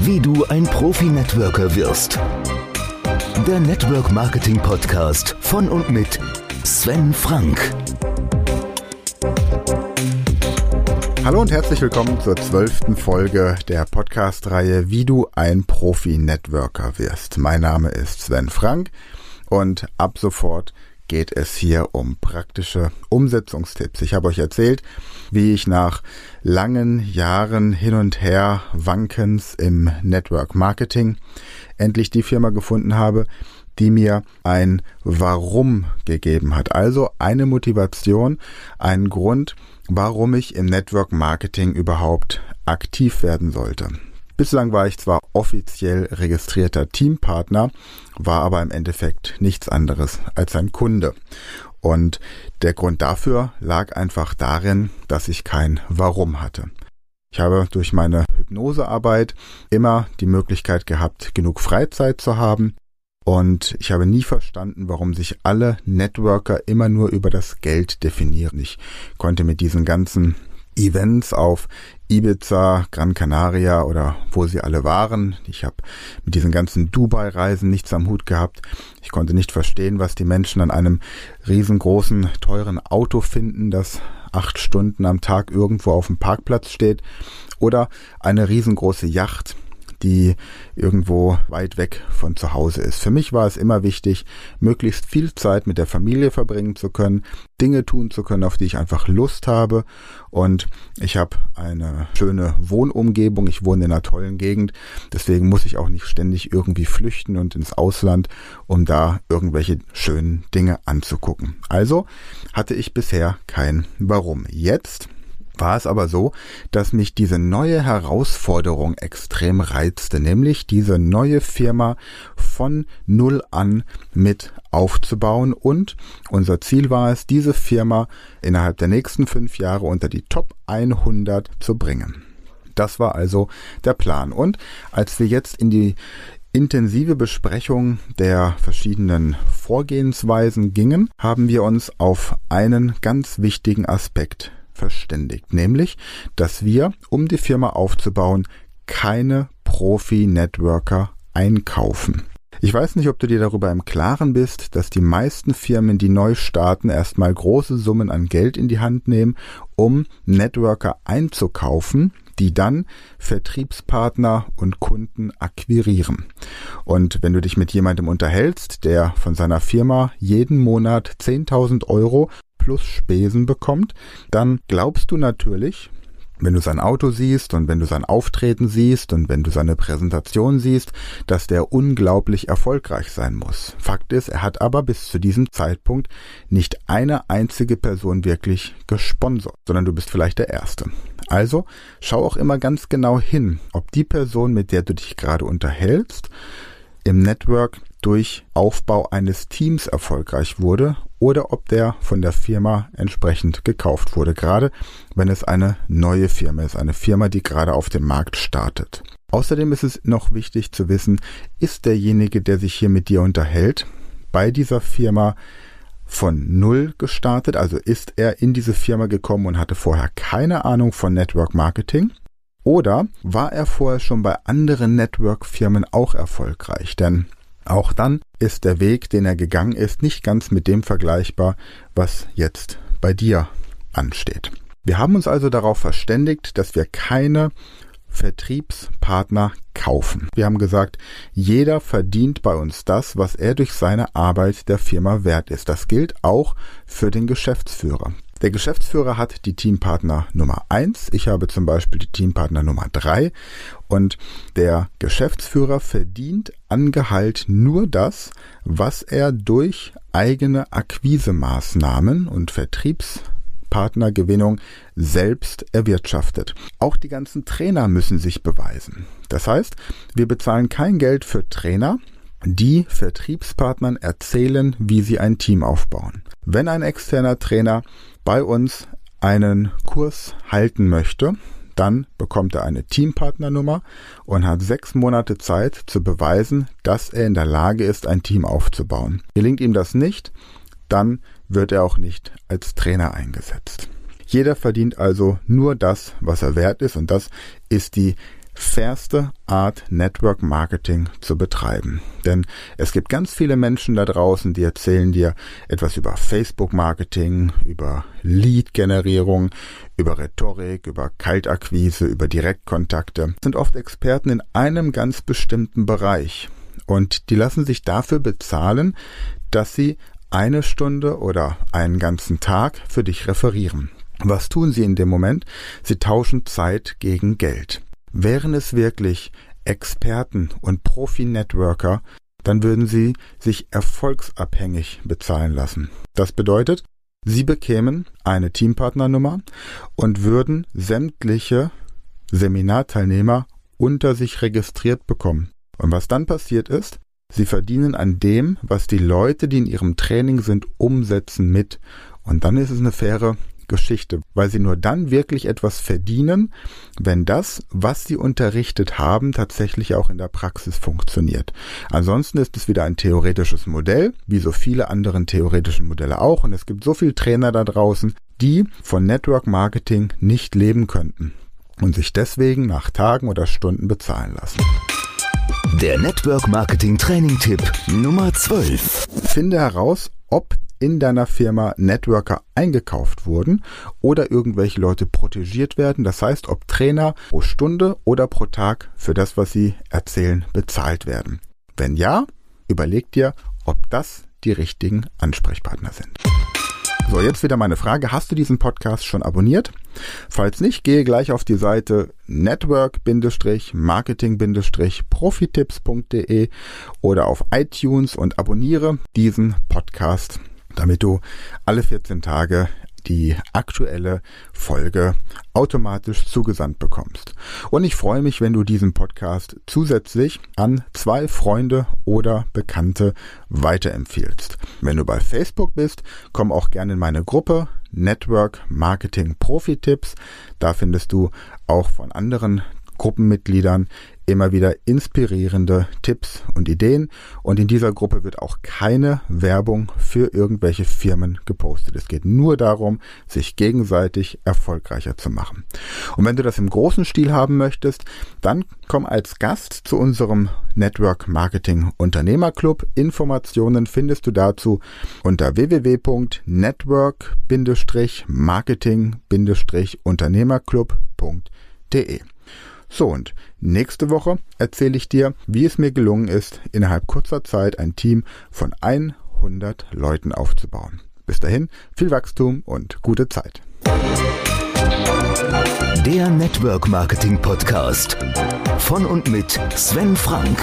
Wie du ein Profi-Networker wirst. Der Network Marketing Podcast von und mit Sven Frank. Hallo und herzlich willkommen zur zwölften Folge der Podcast-Reihe Wie du ein Profi-Networker wirst. Mein Name ist Sven Frank und ab sofort geht es hier um praktische Umsetzungstipps. Ich habe euch erzählt, wie ich nach langen Jahren hin und her Wankens im Network Marketing endlich die Firma gefunden habe, die mir ein Warum gegeben hat. Also eine Motivation, einen Grund, warum ich im Network Marketing überhaupt aktiv werden sollte. Bislang war ich zwar offiziell registrierter Teampartner, war aber im Endeffekt nichts anderes als ein Kunde. Und der Grund dafür lag einfach darin, dass ich kein Warum hatte. Ich habe durch meine Hypnosearbeit immer die Möglichkeit gehabt, genug Freizeit zu haben. Und ich habe nie verstanden, warum sich alle Networker immer nur über das Geld definieren. Ich konnte mit diesen ganzen Events auf Ibiza, Gran Canaria oder wo sie alle waren. Ich habe mit diesen ganzen Dubai-Reisen nichts am Hut gehabt. Ich konnte nicht verstehen, was die Menschen an einem riesengroßen, teuren Auto finden, das acht Stunden am Tag irgendwo auf dem Parkplatz steht. Oder eine riesengroße Yacht, die irgendwo weit weg von zu Hause ist. Für mich war es immer wichtig, möglichst viel Zeit mit der Familie verbringen zu können, Dinge tun zu können, auf die ich einfach Lust habe. Und ich habe eine schöne Wohnumgebung. Ich wohne in einer tollen Gegend. Deswegen muss ich auch nicht ständig irgendwie flüchten und ins Ausland, um da irgendwelche schönen Dinge anzugucken. Also hatte ich bisher kein Warum. Jetzt war es aber so, dass mich diese neue Herausforderung extrem reizte, nämlich diese neue Firma von Null an mit aufzubauen und unser Ziel war es, diese Firma innerhalb der nächsten fünf Jahre unter die Top 100 zu bringen. Das war also der Plan. Und als wir jetzt in die intensive Besprechung der verschiedenen Vorgehensweisen gingen, haben wir uns auf einen ganz wichtigen Aspekt verständigt, nämlich, dass wir, um die Firma aufzubauen, keine Profi-Networker einkaufen. Ich weiß nicht, ob du dir darüber im Klaren bist, dass die meisten Firmen, die neu starten, erstmal große Summen an Geld in die Hand nehmen, um Networker einzukaufen, die dann Vertriebspartner und Kunden akquirieren. Und wenn du dich mit jemandem unterhältst, der von seiner Firma jeden Monat 10.000 Euro plus Spesen bekommt, dann glaubst du natürlich, wenn du sein Auto siehst und wenn du sein Auftreten siehst und wenn du seine Präsentation siehst, dass der unglaublich erfolgreich sein muss. Fakt ist, er hat aber bis zu diesem Zeitpunkt nicht eine einzige Person wirklich gesponsert, sondern du bist vielleicht der Erste. Also schau auch immer ganz genau hin, ob die Person, mit der du dich gerade unterhältst, im Network durch Aufbau eines Teams erfolgreich wurde oder ob der von der Firma entsprechend gekauft wurde, gerade wenn es eine neue Firma ist, eine Firma, die gerade auf dem Markt startet. Außerdem ist es noch wichtig zu wissen, ist derjenige, der sich hier mit dir unterhält, bei dieser Firma von Null gestartet, also ist er in diese Firma gekommen und hatte vorher keine Ahnung von Network Marketing? Oder war er vorher schon bei anderen Network-Firmen auch erfolgreich? Denn auch dann ist der Weg, den er gegangen ist, nicht ganz mit dem vergleichbar, was jetzt bei dir ansteht. Wir haben uns also darauf verständigt, dass wir keine Vertriebspartner kaufen. Wir haben gesagt, jeder verdient bei uns das, was er durch seine Arbeit der Firma wert ist. Das gilt auch für den Geschäftsführer. Der Geschäftsführer hat die Teampartner Nummer eins. Ich habe zum Beispiel die Teampartner Nummer drei. Und der Geschäftsführer verdient an Gehalt nur das, was er durch eigene Akquisemaßnahmen und Vertriebspartnergewinnung selbst erwirtschaftet. Auch die ganzen Trainer müssen sich beweisen. Das heißt, wir bezahlen kein Geld für Trainer, die Vertriebspartnern erzählen, wie sie ein Team aufbauen. Wenn ein externer Trainer bei uns einen Kurs halten möchte, dann bekommt er eine Teampartnernummer und hat sechs Monate Zeit zu beweisen, dass er in der Lage ist, ein Team aufzubauen. Gelingt ihm das nicht, dann wird er auch nicht als Trainer eingesetzt. Jeder verdient also nur das, was er wert ist und das ist die fairste Art, Network Marketing zu betreiben. Denn es gibt ganz viele Menschen da draußen, die erzählen dir etwas über Facebook Marketing, über Lead-Generierung, über Rhetorik, über Kaltakquise, über Direktkontakte, sind oft Experten in einem ganz bestimmten Bereich. Und die lassen sich dafür bezahlen, dass sie eine Stunde oder einen ganzen Tag für dich referieren. Was tun sie in dem Moment? Sie tauschen Zeit gegen Geld. Wären es wirklich Experten und Profi-Networker, dann würden sie sich erfolgsabhängig bezahlen lassen. Das bedeutet, sie bekämen eine Teampartnernummer und würden sämtliche Seminarteilnehmer unter sich registriert bekommen. Und was dann passiert ist, sie verdienen an dem, was die Leute, die in ihrem Training sind, umsetzen mit. Und dann ist es eine faire Geschichte, weil sie nur dann wirklich etwas verdienen, wenn das, was sie unterrichtet haben, tatsächlich auch in der Praxis funktioniert. Ansonsten ist es wieder ein theoretisches Modell, wie so viele anderen theoretischen Modelle auch. Und es gibt so viele Trainer da draußen, die von Network Marketing nicht leben könnten und sich deswegen nach Tagen oder Stunden bezahlen lassen. Der Network Marketing Training Tipp Nummer 12. Finde heraus, ob in deiner Firma Networker eingekauft wurden oder irgendwelche Leute protegiert werden. Das heißt, ob Trainer pro Stunde oder pro Tag für das, was sie erzählen, bezahlt werden. Wenn ja, überleg dir, ob das die richtigen Ansprechpartner sind. So, jetzt wieder meine Frage. Hast du diesen Podcast schon abonniert? Falls nicht, gehe gleich auf die Seite network-marketing-profitipps.de oder auf iTunes und abonniere diesen Podcast damit du alle 14 Tage die aktuelle Folge automatisch zugesandt bekommst. Und ich freue mich, wenn du diesen Podcast zusätzlich an zwei Freunde oder Bekannte weiterempfiehlst. Wenn du bei Facebook bist, komm auch gerne in meine Gruppe Network Marketing Profi Tipps. Da findest du auch von anderen Gruppenmitgliedern immer wieder inspirierende Tipps und Ideen und in dieser Gruppe wird auch keine Werbung für irgendwelche Firmen gepostet. Es geht nur darum, sich gegenseitig erfolgreicher zu machen. Und wenn du das im großen Stil haben möchtest, dann komm als Gast zu unserem Network Marketing Unternehmerclub. Informationen findest du dazu unter www.network-marketing-unternehmerclub.de. So und nächste Woche erzähle ich dir, wie es mir gelungen ist, innerhalb kurzer Zeit ein Team von 100 Leuten aufzubauen. Bis dahin viel Wachstum und gute Zeit. Der Network Marketing Podcast von und mit Sven Frank.